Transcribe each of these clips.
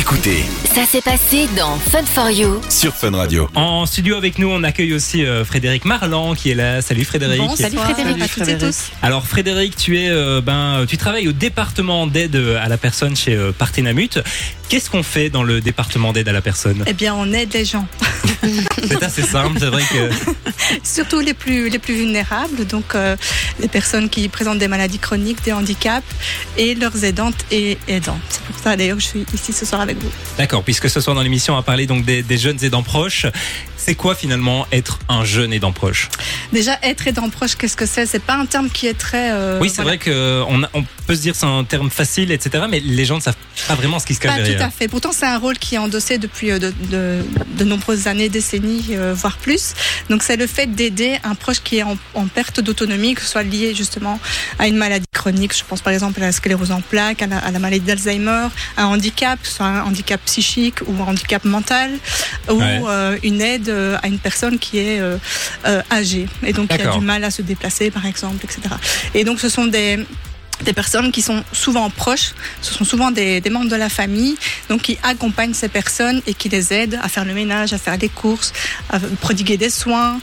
Écoutez Ça s'est passé dans Fun for You. sur Fun Radio. En studio avec nous, on accueille aussi euh, Frédéric Marlan qui est là. Salut Frédéric. Bon, salut Frédéric. à toutes et tous. Alors Frédéric, tu es, euh, ben, tu travailles au département d'aide à la personne chez euh, Partenamut. Qu'est-ce qu'on fait dans le département d'aide à la personne Eh bien, on aide les gens, C'est assez simple, c'est vrai que. surtout les plus, les plus vulnérables, donc euh, les personnes qui présentent des maladies chroniques, des handicaps, et leurs aidantes et aidants. C'est pour ça d'ailleurs que je suis ici ce soir avec vous. D'accord, puisque ce soir dans l'émission on va parler donc des, des jeunes aidants proches. C'est quoi finalement être un jeune aidant proche? Déjà, être aidant proche, qu'est-ce que c'est? C'est pas un terme qui est très. euh, Oui, c'est voilà. vrai qu'on on peut se dire c'est un terme facile, etc. Mais les gens ne savent pas vraiment ce qui se cache Pas tout derrière. à fait. Pourtant, c'est un rôle qui est endossé depuis euh, de, de- de nombreuses années, décennies, euh, voire plus. Donc, c'est le fait d'aider un proche qui est en, en perte d'autonomie, que ce soit lié justement à une maladie chronique. Je pense par exemple à la sclérose en plaques, à la, à la maladie d'Alzheimer, à un handicap, que ce soit un handicap psychique ou un handicap mental, ou Ouais. euh, une aide à une personne qui est âgée et donc qui a du mal à se déplacer, par exemple, etc. Et donc, ce sont des des personnes qui sont souvent proches, ce sont souvent des, membres de la famille, donc qui accompagnent ces personnes et qui les aident à faire le ménage, à faire des courses, à prodiguer des soins,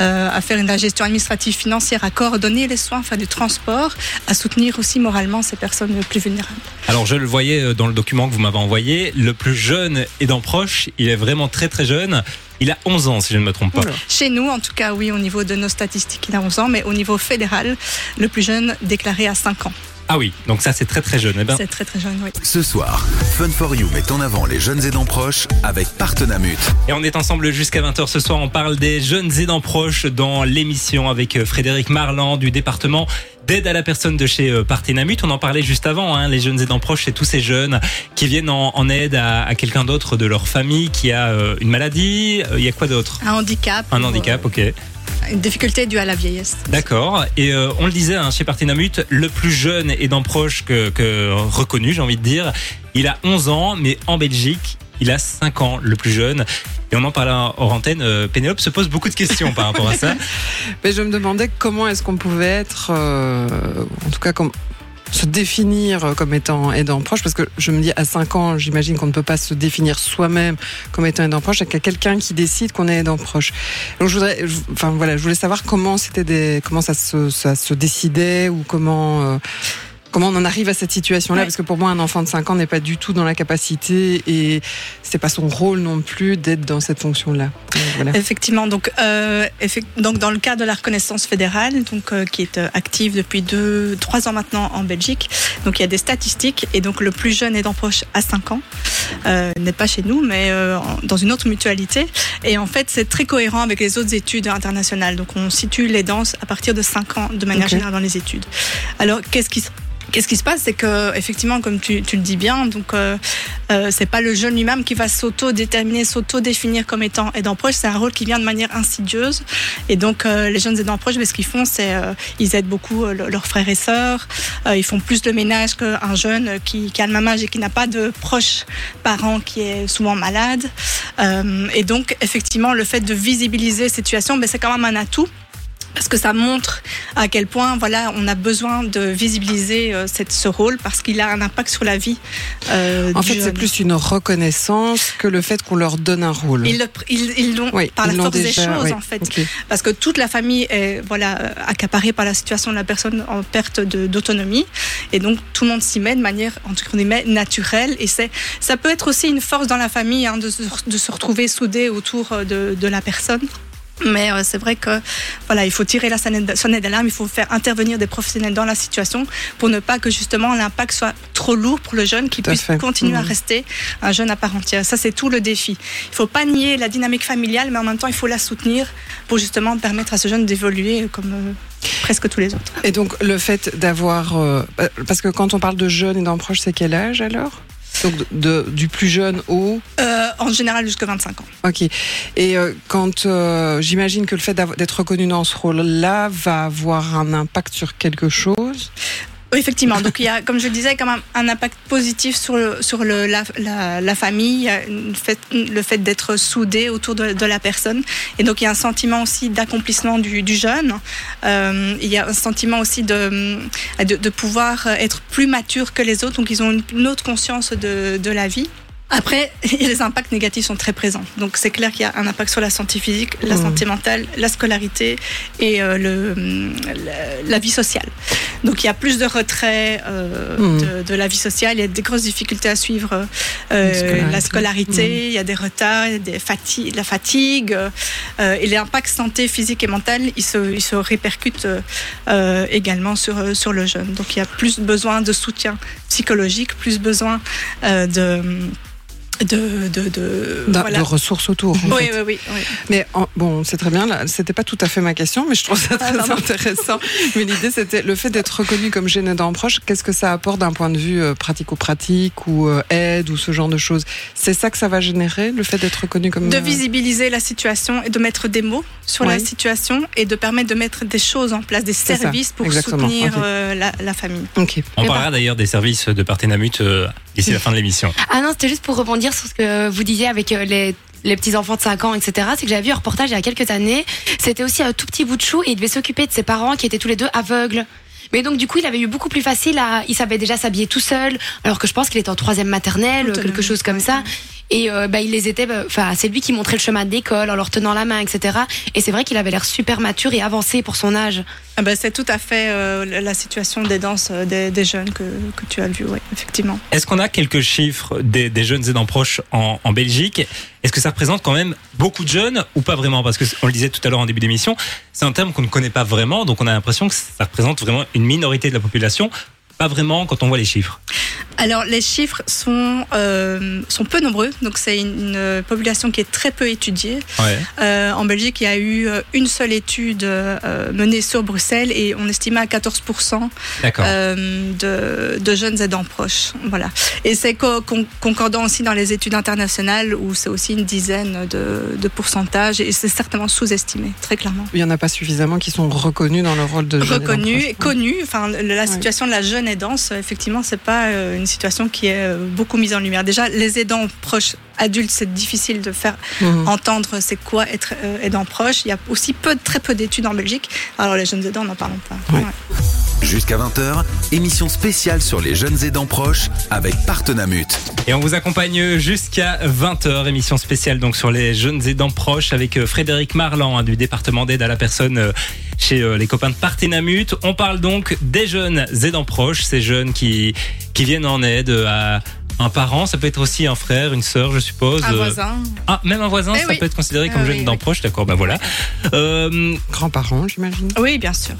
euh, à faire une, la gestion administrative financière, à coordonner les soins, faire du transport, à soutenir aussi moralement ces personnes plus vulnérables. Alors je le voyais euh, dans le document que vous m'avez envoyé, le plus jeune aidant proche, il est vraiment très très jeune. Il a 11 ans si je ne me trompe pas. Chez nous, en tout cas, oui, au niveau de nos statistiques, il a 11 ans, mais au niveau fédéral, le plus jeune déclaré à 5 ans. Ah oui, donc ça c'est très très jeune. Eh ben, C'est très très jeune, oui. Ce soir, Fun for You met en avant les jeunes aidants proches avec Partenamut. et on est ensemble jusqu'à 20h ce soir. On parle des jeunes aidants proches dans l'émission avec euh, Frédéric Marland du département d'aide à la personne de chez euh, Partenamut. On en parlait juste avant. Hein, les jeunes aidants proches, c'est tous ces jeunes qui viennent en, en aide à, à quelqu'un d'autre de leur famille qui a euh, une maladie. Euh, Il y a quoi d'autre? Un handicap. Un handicap, ok. Une difficulté due à la vieillesse. D'accord. Et euh, on le disait hein, chez Partenamut, le plus jeune aidant proche que, que reconnu, j'ai envie de dire, il a 11 ans, mais en Belgique, il a 5 ans, le plus jeune. Et on en parlait hors antenne. euh, Pénélope se pose beaucoup de questions par rapport à ça. Mais je me demandais comment est-ce qu'on pouvait être, euh, en tout cas, se définir comme étant aidant proche, parce que je me dis à 5 ans, j'imagine qu'on ne peut pas se définir soi-même comme étant aidant proche, il y a quelqu'un qui décide qu'on est aidant proche. Donc je voudrais, enfin voilà, je voulais savoir comment c'était comment ça se, ça se décidait ou comment. euh, Comment on en arrive à cette situation-là? Ouais. Parce que pour moi, un enfant de 5 ans n'est pas du tout dans la capacité et c'est pas son rôle non plus d'être dans cette fonction-là. Voilà. Effectivement, donc, euh, donc dans le cadre de la reconnaissance fédérale, donc euh, qui est euh, active depuis deux, trois ans maintenant en Belgique, donc il y a des statistiques et donc le plus jeune aidant proche à 5 ans euh, n'est pas chez nous, mais dans une autre mutualité. Et en fait, c'est très cohérent avec les autres études internationales. Donc on situe l'aidance à partir de 5 ans de manière générale dans les études. Alors qu'est-ce qui se Qu'est-ce qui se passe, c'est que effectivement, comme tu, tu le dis bien, donc euh, euh, c'est pas le jeune lui-même qui va s'auto-déterminer, s'auto-définir comme étant aidant proche. C'est un rôle qui vient de manière insidieuse. Et donc, euh, les jeunes aidants proches, ben, ce qu'ils font, c'est euh, ils aident beaucoup euh, le- leurs frères et sœurs. Euh, ils font plus de ménage qu'un jeune qui, qui a le même âge et qui n'a pas de proche parent qui est souvent malade. Et donc, effectivement, le fait de visibiliser cette situation, ben, c'est quand même un atout. Parce que ça montre à quel point voilà on a besoin de visibiliser euh, cette, ce rôle parce qu'il a un impact sur la vie. euh, En fait, c'est plus une reconnaissance que le fait qu'on leur donne un rôle. Ils l'ont Oui, par la ils force déjà, des choses oui. en fait, parce que toute la famille est voilà euh, accaparée par la situation de la personne en perte d'autonomie, et donc tout le monde s'y met de manière entre guillemets naturelle, et c'est ça peut être aussi une force dans la famille hein, de, se, de se retrouver soudé autour euh, de, de la personne. Mais euh, c'est vrai que voilà, il faut tirer la sonnette d'alarme, il faut faire intervenir des professionnels dans la situation pour ne pas que justement l'impact soit trop lourd pour le jeune qui puisse fait. continuer à Mhm. rester un jeune à part entière. Ça, c'est tout le défi. Il faut pas nier la dynamique familiale, mais en même temps, il faut la soutenir pour justement permettre à ce jeune d'évoluer comme euh, presque tous les autres. Et donc, le fait d'avoir. euh, parce que quand on parle de jeune et d'en proche, c'est quel âge alors? Donc, de, du plus jeune au. Euh, en général, jusqu'à 25 ans. Ok. Et euh, quand. euh, J'imagine que le fait d'être reconnu dans ce rôle-là va avoir un impact sur quelque chose? Effectivement. Donc, il y a, comme je le disais, quand même un impact positif sur, le, sur le, la, la, famille, fait, le fait d'être soudé autour de, de la personne. Et donc, il y a un sentiment aussi d'accomplissement du, du jeune. Euh, il y a un sentiment aussi de, de, de pouvoir être plus mature que les autres. Donc, ils ont une, une autre conscience de, de la vie. Après, les impacts négatifs sont très présents. Donc c'est clair qu'il y a un impact sur la santé physique, la Mhm. santé mentale, la scolarité et euh, le, la, vie sociale. Donc il y a plus de retrait euh, Mhm. de, de la vie sociale, il y a des grosses difficultés à suivre euh, scolarité. la scolarité, Mhm. il y a des retards, il y a des fatigues, la fatigue euh, et l'impact santé physique et mentale, il se, il se répercute euh, également sur, euh, sur le jeune. Donc il y a plus besoin de soutien psychologique, plus besoin euh, de de, de, de, D'un- voilà. De ressources autour. en Oui, fait. oui, oui, oui. Mais en- bon, c'est très bien. C'était pas tout à fait ma question, mais je trouve ça très pardon. intéressant. Mais l'idée, c'était le fait d'être reconnu comme gêné dans proche. Qu'est-ce que ça apporte d'un point de vue euh, pratico-pratique ou euh, aide ou ce genre de choses? C'est ça que ça va générer, le fait d'être reconnu comme De euh, visibiliser la situation et de mettre des mots sur la situation et de permettre de mettre des choses en place, des ça, services pour exactement, soutenir euh, la, la famille. Ok. On parlera d'ailleurs des services de Partenamut euh, d'ici la fin de l'émission. Ah non, c'était juste pour rebondir sur ce que vous disiez avec euh, les les petits enfants de 5 ans, etc. C'est que j'avais vu un reportage il y a quelques années. C'était aussi un tout petit bout de chou et il devait s'occuper de ses parents qui étaient tous les deux aveugles. Mais donc du coup, il avait eu beaucoup plus facile à, il savait déjà s'habiller tout seul, alors que je pense qu'il était en troisième maternelle, quelque chose comme ouais. ça. Et euh, bah, il les était, bah, enfin, c'est lui qui montrait le chemin de l'école en leur tenant la main, etc. Et c'est vrai qu'il avait l'air super mature et avancé pour son âge. Ah ben, c'est tout à fait euh, la la situation des danses euh, des, des jeunes que, que tu as vu, oui, effectivement. Est-ce qu'on a quelques chiffres des, des jeunes aidants proches en, en Belgique? Est-ce que ça représente quand même beaucoup de jeunes ou pas vraiment? Parce que on le disait tout à l'heure en début d'émission, c'est un terme qu'on ne connaît pas vraiment, donc on a l'impression que ça représente vraiment une minorité de la population. Pas vraiment quand on voit les chiffres. Alors, les chiffres sont, euh, sont peu nombreux, donc c'est une, une population qui est très peu étudiée. Ouais. Euh, en Belgique, il y a eu euh, une seule étude euh, menée sur Bruxelles et on estimait à 14% D'accord. euh, de, de jeunes aidants proches. Voilà. Et c'est co- con- concordant aussi dans les études internationales où c'est aussi une dizaine de, de pourcentages et c'est certainement sous-estimé, très clairement. Il y en a pas suffisamment qui sont reconnus dans le rôle de gêné dans Reconnu proche. et connu. Enfin, la situation de la jeune aidance, effectivement, c'est pas euh, une situation qui est euh, beaucoup mise en lumière. Déjà, les aidants proches adultes, c'est difficile de faire Mhm. entendre c'est quoi être euh, aidant proche. Il y a aussi peu, très peu d'études en Belgique. Alors les jeunes aidants, n'en parlons pas. Ouais. Jusqu'à 20h, émission spéciale sur les jeunes aidants proches avec Partenamut. Et on vous accompagne jusqu'à 20h, émission spéciale donc sur les jeunes aidants proches avec Frédéric Marlan hein, du département d'aide à la personne euh, chez euh, les copains de Partenamut. On parle donc des jeunes aidants proches, ces jeunes qui, qui viennent en aide à un parent, ça peut être aussi un frère, une sœur, je suppose. Un Euh, voisin. Ah, même un voisin, Eh ça oui. peut être considéré comme Ah jeune oui, aidant oui. proche, d'accord, ben voilà. Euh, Grands-parents, j'imagine. Oui, bien sûr.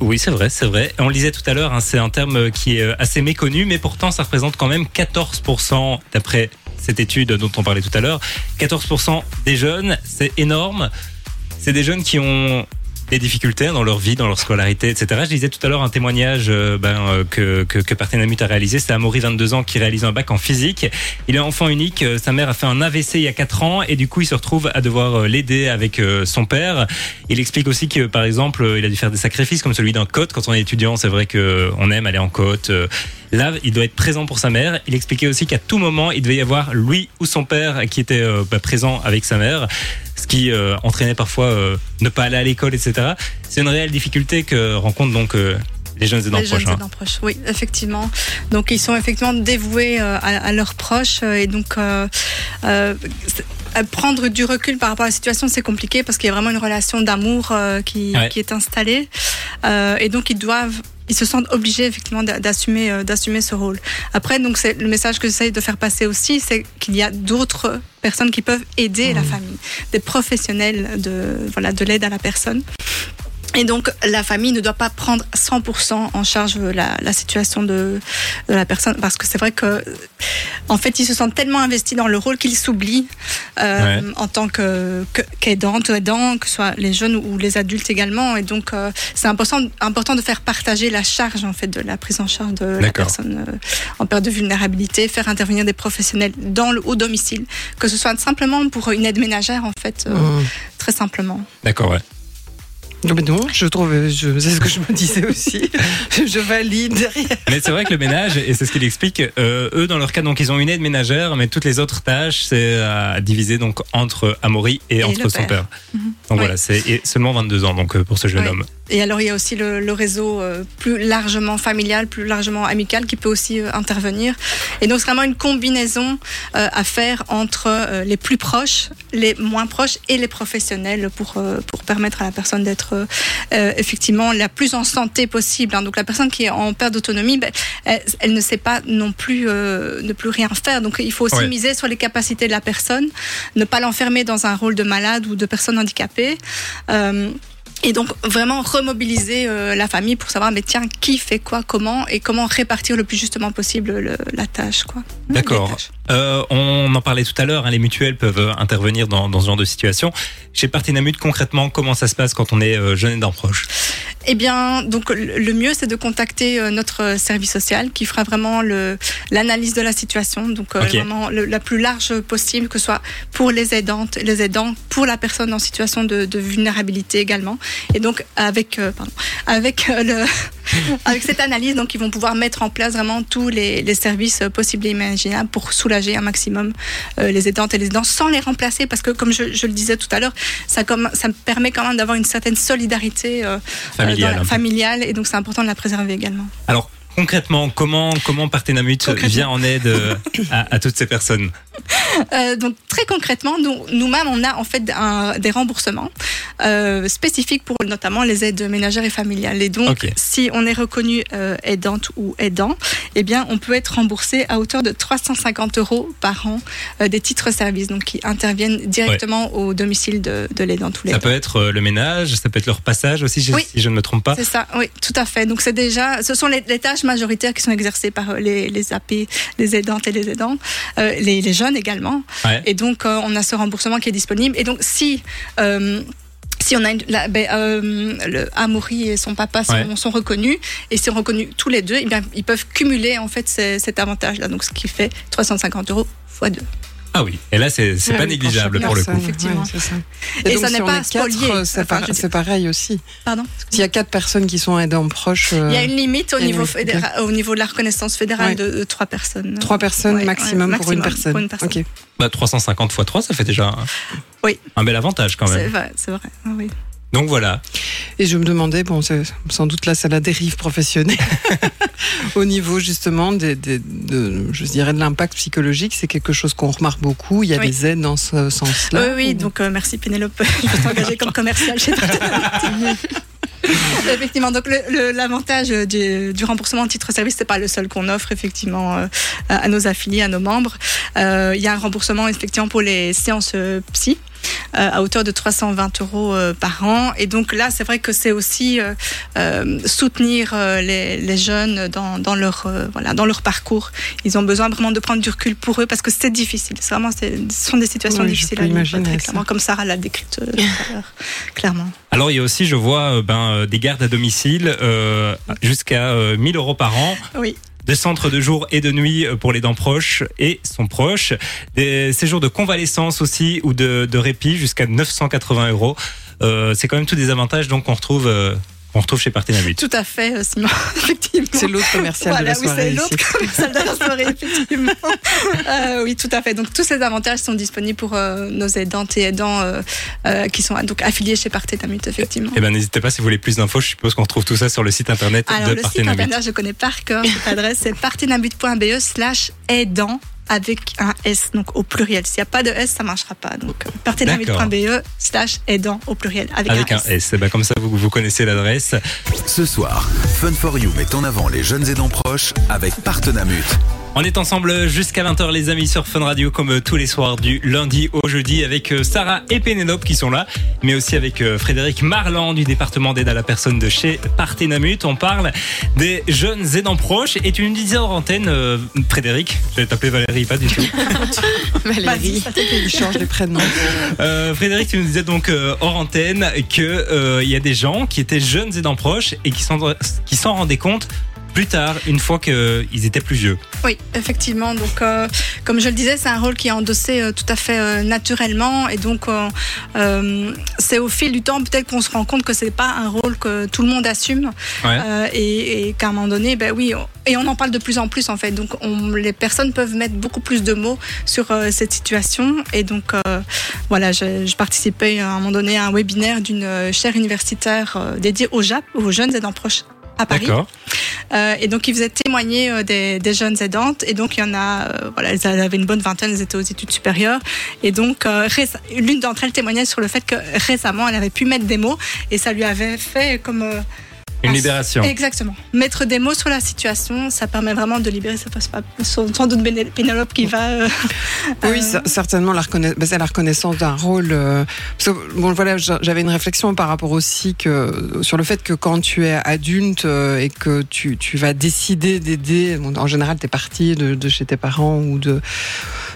oui, c'est vrai, c'est vrai. On le disait tout à l'heure, hein, c'est un terme qui est euh, assez méconnu, mais pourtant ça représente quand même 14% d'après cette étude dont on parlait tout à l'heure. 14% des jeunes, c'est énorme. C'est des jeunes qui ont des difficultés dans leur vie, dans leur scolarité, etc. Je disais tout à l'heure un témoignage euh, ben, euh, que, que, que Partenamut a réalisé. C'est Amaury, 22 ans, qui réalise un bac en physique. Il est enfant unique. euh, Sa mère a fait un AVC il y a 4 ans et du coup, il se retrouve à devoir l'aider avec son père. Il explique aussi que, par exemple, il a dû faire des sacrifices comme celui d'un cote. Quand on est étudiant, c'est vrai qu'on aime aller en côte. Là, il doit être présent pour sa mère. Il expliquait aussi qu'à tout moment, il devait y avoir lui ou son père qui était bah, présent avec sa mère, ce qui euh, entraînait parfois euh, ne pas aller à l'école, etc. C'est une réelle difficulté que rencontrent donc euh, les jeunes aidants les jeunes proches. hein. aidants proches, oui, effectivement. Donc ils sont effectivement dévoués à, à leurs proches et donc prendre du recul par rapport à la situation, c'est compliqué parce qu'il y a vraiment une relation d'amour qui, Ouais. qui est installée et donc ils doivent ils se sentent obligés effectivement d'a- d'assumer euh, d'assumer ce rôle. Après donc c'est le message que j'essaye de faire passer aussi, c'est qu'il y a d'autres personnes qui peuvent aider la famille, des professionnels de voilà de l'aide à la personne. Et donc, la famille ne doit pas prendre 100% en charge la, la situation de, de la personne, parce que c'est vrai que, en fait, ils se sentent tellement investis dans le rôle qu'ils s'oublient euh, Ouais. en tant que que- qu'aidante aidant, que ce soit les jeunes ou les adultes également. Et donc, euh, c'est important, important de faire partager la charge en fait de la prise en charge de la personne euh, en période de vulnérabilité, faire intervenir des professionnels dans le au domicile, que ce soit simplement pour une aide ménagère en fait, euh, Mhm. très simplement. D'accord, ouais. Non, mais non, je trouve, je, c'est ce que je me disais aussi. je valide derrière. Mais c'est vrai que le ménage, et c'est ce qu'il explique, euh, eux, dans leur cas, donc ils ont une aide ménagère, mais toutes les autres tâches, c'est à diviser donc entre Amaury et, Et entre son père. père. Mhm. Donc voilà, c'est et seulement 22 ans donc euh, pour ce jeune homme. Et alors il y a aussi le, le réseau euh, plus largement familial, plus largement amical qui peut aussi euh, intervenir. Et donc c'est vraiment une combinaison euh, à faire entre euh, les plus proches, les moins proches et les professionnels pour euh, pour permettre à la personne d'être effectivement la plus en santé possible. hein. Donc la personne qui est en perte d'autonomie, ben, elle, elle ne sait pas non plus euh, ne plus rien faire. Donc il faut aussi Ouais. miser sur les capacités de la personne, ne pas l'enfermer dans un rôle de malade ou de personne handicapée. Et donc vraiment remobiliser euh, la famille pour savoir mais tiens qui fait quoi comment et comment répartir le plus justement possible le- la tâche quoi. D'accord. Euh, on en parlait tout à l'heure, hein, les mutuelles peuvent euh, intervenir dans, dans ce genre de situation. Chez Partenamut, concrètement, comment ça se passe quand on est euh, jeune aidant proche Eh bien, donc le mieux, c'est de contacter euh, notre service social qui fera vraiment l'analyse de la situation, donc vraiment le- la plus large possible, que ce soit pour les aidantes, les aidants, pour la personne en situation de, de vulnérabilité également. Et donc avec pardon, avec le avec cette analyse, donc ils vont pouvoir mettre en place vraiment tous les, les services possibles et imaginables pour soulager un maximum euh, les aidantes et les aidants sans les remplacer, parce que comme je, je le disais tout à l'heure, ça comme ça me permet quand même d'avoir une certaine solidarité. euh, Familiale, euh, la- peu. familiale et donc c'est important de la préserver également. Alors, concrètement, comment, comment Partenamut vient en aide à, à toutes ces personnes? Euh, donc très concrètement, nous, nous-mêmes, on a en fait un- des remboursements euh, spécifiques pour notamment les aides ménagères et familiales. Et donc, si on est reconnu euh, aidante ou aidant, eh bien, on peut être remboursé à hauteur de 350 euros par an des titres services, donc qui interviennent directement au domicile de, de l'aidant tous les Ça peut être le ménage, ça peut être leur passage aussi, Oui. si je ne me trompe pas. C'est ça, oui, tout à fait. Donc c'est déjà, ce sont les, les tâches majoritaires qui sont exercées par les, les AP, les aidantes et les aidants, les, les jeunes également. Ouais. Et donc euh, on a ce remboursement qui est disponible. Et donc si euh, si on a une, la, ben, euh, le Amaury et son papa sont, Ouais. sont reconnus et sont reconnus tous les deux, eh bien, ils peuvent cumuler en fait ces- cet avantage-là. Donc ce qui fait 350 euros fois deux. Ah oui, et là, c'est c'est Ouais, pas oui, négligeable pour le coup. Effectivement. ouais, ça. Et donc, ça n'est pas spolié. C'est Enfin, par- je veux c'est pareil aussi. Pardon. S'il y a quatre personnes qui sont aidants proches, euh, Il y a une limite au niveau, fédéral, au niveau de la reconnaissance fédérale Ouais. de, trois personnes. trois personnes Ouais, maximum, pour, une maximum personne. pour une personne. Ok. Bah, 350 x 3, ça fait déjà un, Oui. un bel avantage quand C'est même. vrai, c'est vrai. Ah oui. Donc voilà. Et je me demandais, bon, sans doute là, c'est la dérive professionnelle. Au niveau justement des, des- de, je dirais, de l'impact psychologique, c'est quelque chose qu'on remarque beaucoup. Il y a Oui. des aides dans ce sens-là. Oui, oui, ou- donc euh, merci Pénélope. Je vais t'engager comme commercial chez. Effectivement, donc l'avantage du, du remboursement en titre service, c'est pas le seul qu'on offre effectivement euh, à à nos affiliés, à nos membres. Euh, Il y a un remboursement effectivement pour les séances euh, psy. Euh, à hauteur de 320 euros euh, par an. Et donc là, c'est vrai que c'est aussi euh, euh, soutenir euh, les, les jeunes dans, dans leur euh, voilà dans leur parcours. Ils ont besoin vraiment de prendre du recul pour eux parce que c'est difficile. C'est vraiment ce sont des situations Oui, difficiles à vivre, imaginer très ça. comme Sarah l'a décrit euh, tout à l'heure, clairement. Alors il y a aussi, je vois, euh, ben, euh, des gardes à domicile euh, jusqu'à euh, 1000 euros par an. Oui. Des centres de jour et de nuit euh, pour les dents proches et son proche. Des séjours de convalescence aussi ou de, de répit jusqu'à 980 euros. Euh, c'est quand même tous des avantages donc qu'on retrouve, euh, qu'on retrouve chez Partenamut. Tout à fait, euh, Simon, effectivement. C'est l'autre commercial Voilà, de la oui, soirée. c'est ici. l'autre commercial de la soirée, effectivement. Euh, oui, tout à fait. Donc, tous ces avantages sont disponibles pour euh, nos aidantes et aidants euh, euh, qui sont donc affiliés chez Partenamut, effectivement. Eh ben n'hésitez pas si vous voulez plus d'infos. Je suppose qu'on retrouve tout ça sur le site internet Alors, de le site Partenamut. internet, je connais par cœur cette adresse, c'est partenamut.be slash aidant avec un S, donc au pluriel. S'il n'y a pas de S, ça ne marchera pas. Donc, partenamut.be slash aidant au pluriel avec, Avec un S. S. Eh ben, comme ça, vous, vous connaissez l'adresse. Ce soir, Fun for You met en avant les jeunes aidants proches avec Partenamut. On est ensemble jusqu'à 20h les amis sur Fun Radio comme euh, tous les soirs du lundi au jeudi avec euh, Sarah et Pénélope qui sont là, mais aussi avec euh, Frédéric Marland du département d'aide à la personne de chez Partenamut. On parle des jeunes aidants proches et tu nous disais hors antenne, euh, Frédéric, je vais t'appeler Valérie, pas du tout. Valérie, ça t'est il change les prénoms. Euh, Frédéric, tu nous disais donc euh, hors antenne que euh, il y a des gens qui étaient jeunes aidants proches et qui s'en qui s'en rendaient compte plus tard, une fois qu'ils étaient plus vieux. Oui, effectivement. Donc, euh, comme je le disais, c'est un rôle qui est endossé euh, tout à fait euh, naturellement, et donc c'est au fil du temps peut-être qu'on se rend compte que c'est pas un rôle que tout le monde assume, Ouais. et, et qu'à un moment donné, ben oui, on- et on en parle de plus en plus en fait. Donc, on, les personnes peuvent mettre beaucoup plus de mots sur cette situation, et donc voilà, je, je participais à un moment donné à un webinaire d'une chaire universitaire dédiée JAP, aux jeunes aidants proches à Paris. D'accord. Euh, et donc, ils faisaient témoigner euh, des, des jeunes aidantes. Et donc, il y en a, euh, voilà, elles avaient une bonne vingtaine, elles étaient aux études supérieures. Et donc, euh, l'une d'entre elles témoignait sur le fait que récemment, elle avait pu mettre des mots et ça lui avait fait comme. Une un- libération. Exactement. Mettre des mots sur la situation, ça permet vraiment de libérer. Ça passe pas. Sans, doute Pénélope qui va. euh, Oui, euh, cer- certainement la, reconna- ben, c'est la reconnaissance d'un rôle. euh, parce que, bon, voilà, j'a- j'avais une réflexion par rapport aussi que sur le fait que quand tu es adulte et que tu, tu vas décider d'aider, bon, en général, t'es parti de, de chez tes parents ou de,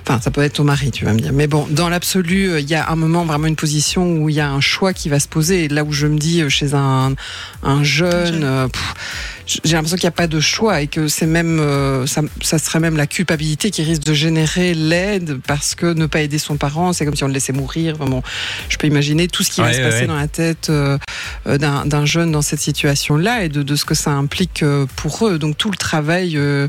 enfin, ça peut être ton mari, tu vas me dire. Mais bon, dans l'absolu, il y a un moment vraiment une position où il y a un choix qui va se poser. Et là où je me dis chez un, un jeune, jeune. pff, j'ai l'impression qu'il n'y a pas de choix et que c'est même, euh, ça, ça serait même la culpabilité qui risque de générer l'aide parce que ne pas aider son parent, c'est comme si on le laissait mourir. Enfin bon, je peux imaginer tout ce qui va se passer ouais. dans la tête euh, euh, d'un jeune dans cette situation-là et de, de ce que ça implique euh, pour eux. Donc tout le travail euh,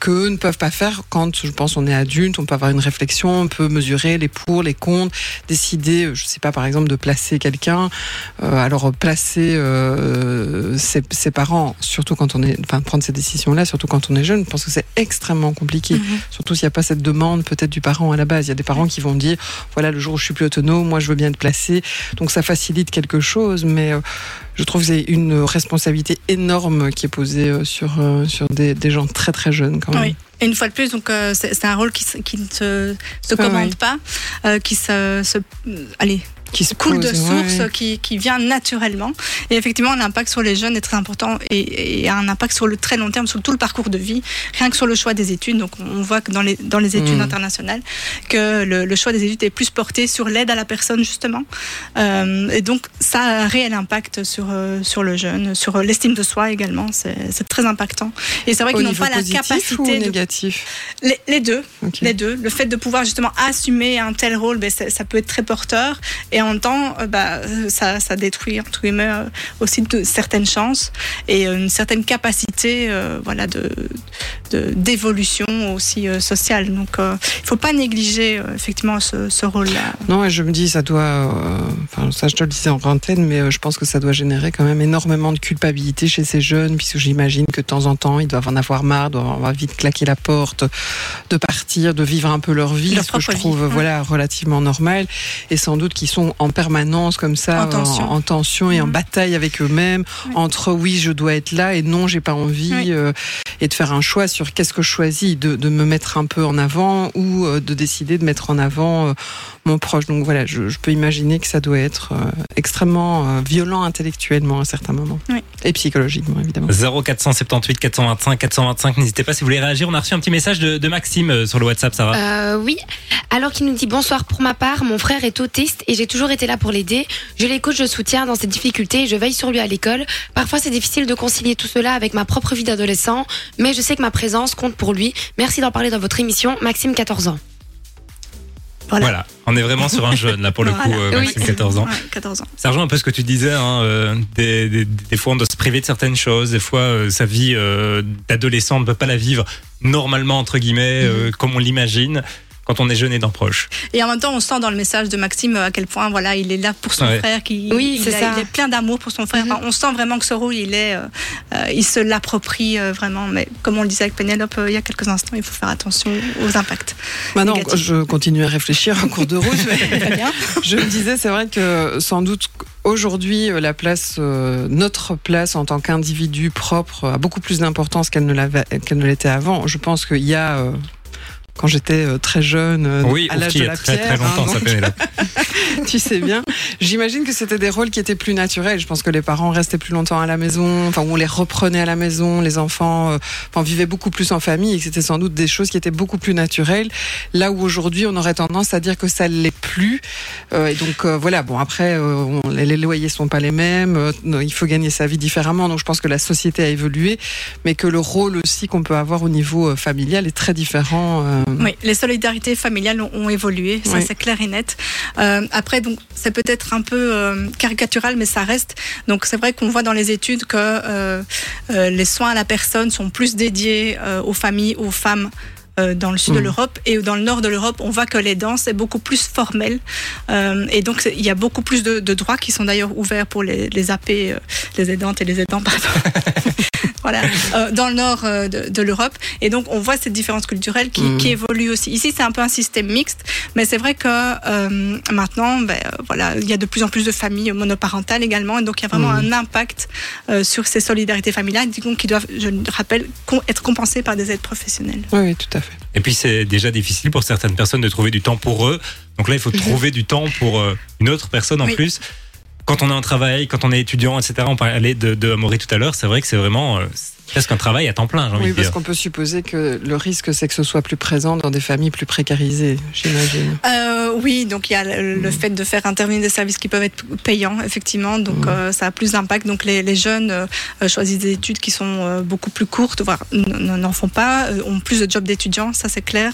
qu'eux ne peuvent pas faire quand, je pense, on est adulte, on peut avoir une réflexion, on peut mesurer les pour, les contre, décider, je sais pas, par exemple, de placer quelqu'un. Alors placer ses, ses parents, surtout quand on est, enfin prendre ces décisions-là, surtout quand on est jeune, je pense que c'est extrêmement compliqué. Mhm. Surtout s'il n'y a pas cette demande peut-être du parent à la base. Il y a des parents qui vont dire, voilà, le jour où je suis plus autonome, moi je veux bien être placé. Donc ça facilite quelque chose, mais euh, je trouve que c'est une responsabilité énorme qui est posée euh, sur, euh, sur des, des gens très très jeunes quand même. Oui. Et une fois de plus, donc c'est un rôle qui, ne se, se Ah commande oui. pas, qui se, se allez, Qui se coule de source, ouais. qui, qui vient naturellement. Et effectivement, l'impact sur les jeunes est très important et, et a un impact sur le très long terme, sur tout le parcours de vie, rien que sur le choix des études. Donc, on voit que dans les, dans les études Mm. internationales, que le, le choix des études est plus porté sur l'aide à la personne, justement. Euh, et donc, ça a un réel impact sur, euh, sur le jeune, sur euh, l'estime de soi également. C'est très impactant. Et c'est vrai qu'ils n'ont pas la positif ou capacité de négatif? Les, les deux, les deux. Le fait de pouvoir justement assumer un tel rôle, ben, ça, ça peut être très porteur. Et en même temps, euh, bah, euh, ça, ça détruit entre guillemets euh, aussi de certaines chances et euh, une certaine capacité, euh, voilà, de d'évolution aussi euh, sociale. Donc, euh, il faut pas négliger euh, effectivement ce, ce rôle-là. Non, et je me dis, ça doit. euh, Enfin, ça, je te le disais en antenne, mais euh, je pense que ça doit générer quand même énormément de culpabilité chez ces jeunes, puisque j'imagine que de temps en temps, ils doivent en avoir marre, doivent avoir vite claquer la porte, de partir, de vivre un peu leur vie, Leur ce que je vie, trouve voilà relativement normal, et sans doute qu'ils sont en permanence comme ça, En tension. en tension et en Mhm. bataille avec eux-mêmes, entre oui, je dois être là et non, j'ai pas envie, Oui. euh, et de faire un choix sur qu'est-ce que je choisis, de, de me mettre un peu en avant ou euh, de décider de mettre en avant euh, mon proche. Donc voilà, je, je peux imaginer que ça doit être extrêmement violent intellectuellement à certains moments. Oui. Et psychologiquement, évidemment. 0478 425 425. N'hésitez pas si vous voulez réagir. On a reçu un petit message de, de Maxime euh, sur le WhatsApp, ça va Euh, oui. Alors qu'il nous dit bonsoir pour ma part, mon frère est autiste et j'ai toujours été là pour l'aider. Je l'écoute, je le soutiens dans ses difficultés et je veille sur lui à l'école. Parfois c'est difficile de concilier tout cela avec ma propre vie d'adolescent, mais je sais que ma présence compte pour lui. Merci d'en parler dans votre émission. Maxime, 14 ans. Voilà. Voilà. On est vraiment sur un jeune, là, pour le coup, euh, Oui. Maxime, 14 ans. Ouais, 14 ans. Ça rejoint un peu ce que tu disais. Hein, euh, des, des, des fois, on doit se priver de certaines choses. Des fois, euh, sa vie euh, d'adolescent, on ne peut pas la vivre normalement, entre guillemets, euh, comme on l'imagine, quand on est jeune et dans proche. Et en même temps, on sent dans le message de Maxime à quel point voilà, il est là pour son Ouais. frère, qui Oui, il, c'est a- ça. il est plein d'amour pour son frère. Mhm. Enfin, on sent vraiment que ce rôle, il est, euh, euh, il se l'approprie euh, vraiment. Mais comme on le disait avec Pénélope euh, il y a quelques instants, il faut faire attention aux impacts. Maintenant, je continue à réfléchir en cours de route. mais je me disais, c'est vrai que sans doute aujourd'hui, euh, la place, euh, notre place en tant qu'individu propre a beaucoup plus d'importance qu'elle ne l'était avant. Je pense qu'il y a euh, quand j'étais euh, très jeune, euh, Oui, à l'âge de la très pierre. très longtemps, hein, ça donc, là. tu sais bien. J'imagine que c'était des rôles qui étaient plus naturels. Je pense que les parents restaient plus longtemps à la maison, enfin, on les reprenait à la maison, les enfants euh, enfin, vivaient beaucoup plus en famille et que c'était sans doute des choses qui étaient beaucoup plus naturelles. Là où aujourd'hui, on aurait tendance à dire que ça ne l'est plus. Euh, et donc, euh, voilà, bon, après, on- les loyers sont pas les mêmes, il faut gagner sa vie différemment. Donc, je pense que la société a évolué, mais que le rôle aussi qu'on peut avoir au niveau familial est très différent. Euh, Oui, les solidarités familiales ont, ont évolué, ça Oui. c'est clair et net. Euh, après, donc c'est peut-être un peu euh, caricatural, mais ça reste. Donc c'est vrai qu'on voit dans les études que euh, euh, les soins à la personne sont plus dédiés euh, aux familles, aux femmes. Euh, dans le sud de Mhm. l'Europe et dans le nord de l'Europe, on voit que l'aidant c'est beaucoup plus formel Euh, et donc il y a beaucoup plus de, de droits qui sont d'ailleurs ouverts pour les, les AP, euh, les aidantes et les aidants, pardon. voilà, euh, dans le nord euh, de, de l'Europe. Et donc, on voit cette différence culturelle qui, Mhm. qui évolue aussi. Ici, c'est un peu un système mixte, mais c'est vrai que euh, maintenant, ben, voilà, il y a de plus en plus de familles monoparentales également, et donc il y a vraiment Mhm. un impact euh, sur ces solidarités familiales qui doivent, je le rappelle, être compensées par des aides professionnelles. Oui, oui, tout à fait. Et puis c'est déjà difficile pour certaines personnes de trouver du temps pour eux. Donc là, il faut trouver du temps pour euh, une autre personne en Oui. plus. Quand on est en travail, quand on est étudiant, etc. On parlait de, de Amaury tout à l'heure. C'est vrai que c'est vraiment euh, presque un travail à temps plein, j'ai envie Oui, parce qu'on peut supposer que le risque, c'est que ce soit plus présent dans des familles plus précarisées, j'imagine. Euh, oui, donc il y a le, le fait de faire intervenir des services qui peuvent être payants, effectivement, donc Mhm. euh, ça a plus d'impact. Donc les, les jeunes euh, euh, choisissent des études qui sont euh, beaucoup plus courtes, voire n'en font pas, ont plus de jobs d'étudiants, ça c'est clair.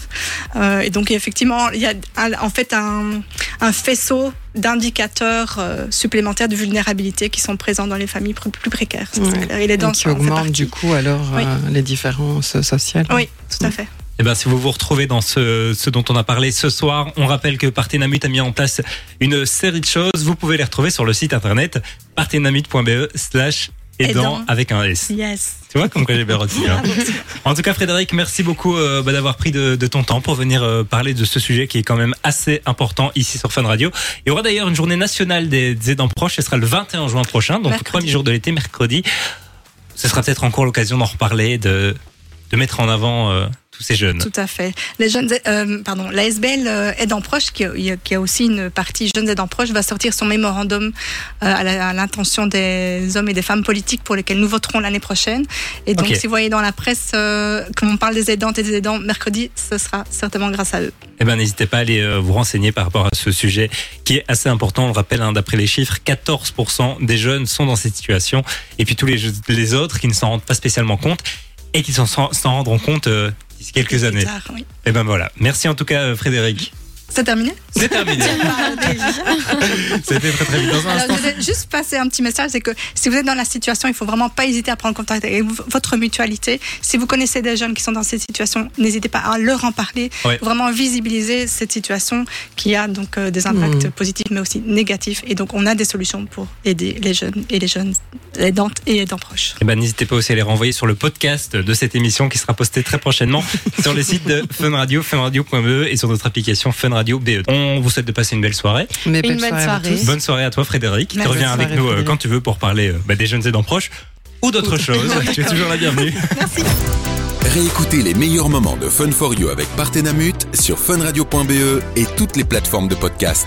Euh, et donc effectivement, il y a en fait un, un faisceau d'indicateurs euh, supplémentaires de vulnérabilité qui sont présents dans les familles plus précaires. ça, clair. Et les Et dents qui ça en fait augmente partie. du coup alors Oui. euh, les différences sociales. Oui, tout à fait. Eh ben, si vous vous retrouvez dans ce, ce dont on a parlé ce soir, on rappelle que Partenamut a mis en place une série de choses. Vous pouvez les retrouver sur le site internet partenamut.be slash aidant Aidant. avec un S. Yes. Tu vois comme quoi j'ai bien retenu. hein. En tout cas, Frédéric, merci beaucoup euh, bah, d'avoir pris de, de ton temps pour venir euh, parler de ce sujet qui est quand même assez important ici sur Fun Radio. Il y aura d'ailleurs une journée nationale des, des aidants proches. Ce sera le 21 juin prochain, donc le premier jour de l'été, mercredi. Ce sera peut-être encore l'occasion d'en reparler, de, de mettre en avant euh, tous ces jeunes. Tout à fait. Les jeunes, euh, pardon, la SBL euh, Aidants Proches, qui a, qui a aussi une partie Jeunes Aidants Proches, va sortir son mémorandum euh, à l'intention des hommes et des femmes politiques pour lesquels nous voterons l'année prochaine. Et donc, si vous voyez dans la presse, euh, comme on parle des aidantes et des aidants mercredi, ce sera certainement grâce à eux. Eh ben, n'hésitez pas à aller euh, vous renseigner par rapport à ce sujet qui est assez important. On le rappelle, hein, d'après les chiffres, 14% des jeunes sont dans cette situation. Et puis tous les, les autres qui ne s'en rendent pas spécialement compte et qui s'en rendront compte euh, d'ici quelques années. tard, oui. Eh ben voilà. Merci en tout cas, euh, Frédéric. C'est terminé C'est terminé. C'était très très vite. Dans un Alors, instant. je voudrais juste passer un petit message, c'est que si vous êtes dans la situation, il faut vraiment pas hésiter à prendre contact avec votre mutualité. Si vous connaissez des jeunes qui sont dans cette situation, n'hésitez pas à leur en parler, Ouais. vraiment visibiliser cette situation qui a donc euh, des impacts Mhm. positifs mais aussi négatifs. Et donc on a des solutions pour aider les jeunes et les jeunes aidantes et aidants proches. Eh ben, n'hésitez pas aussi à les renvoyer sur le podcast de cette émission qui sera posté très prochainement sur les sites de Fun Radio, funradio.be et sur notre application Fun Radio BE. On vous souhaite de passer une belle soirée. Mais Une belle bonne soirée à tous. Bonne soirée à toi, Frédéric. Tu Merci. reviens avec nous euh, Frédéric. quand tu veux pour parler euh, bah, des jeunes aidants proches ou d'autres choses. tu es toujours la bienvenue. Réécoutez les meilleurs moments de Fun for You avec Partenamut sur funradio.be et toutes les plateformes de podcast.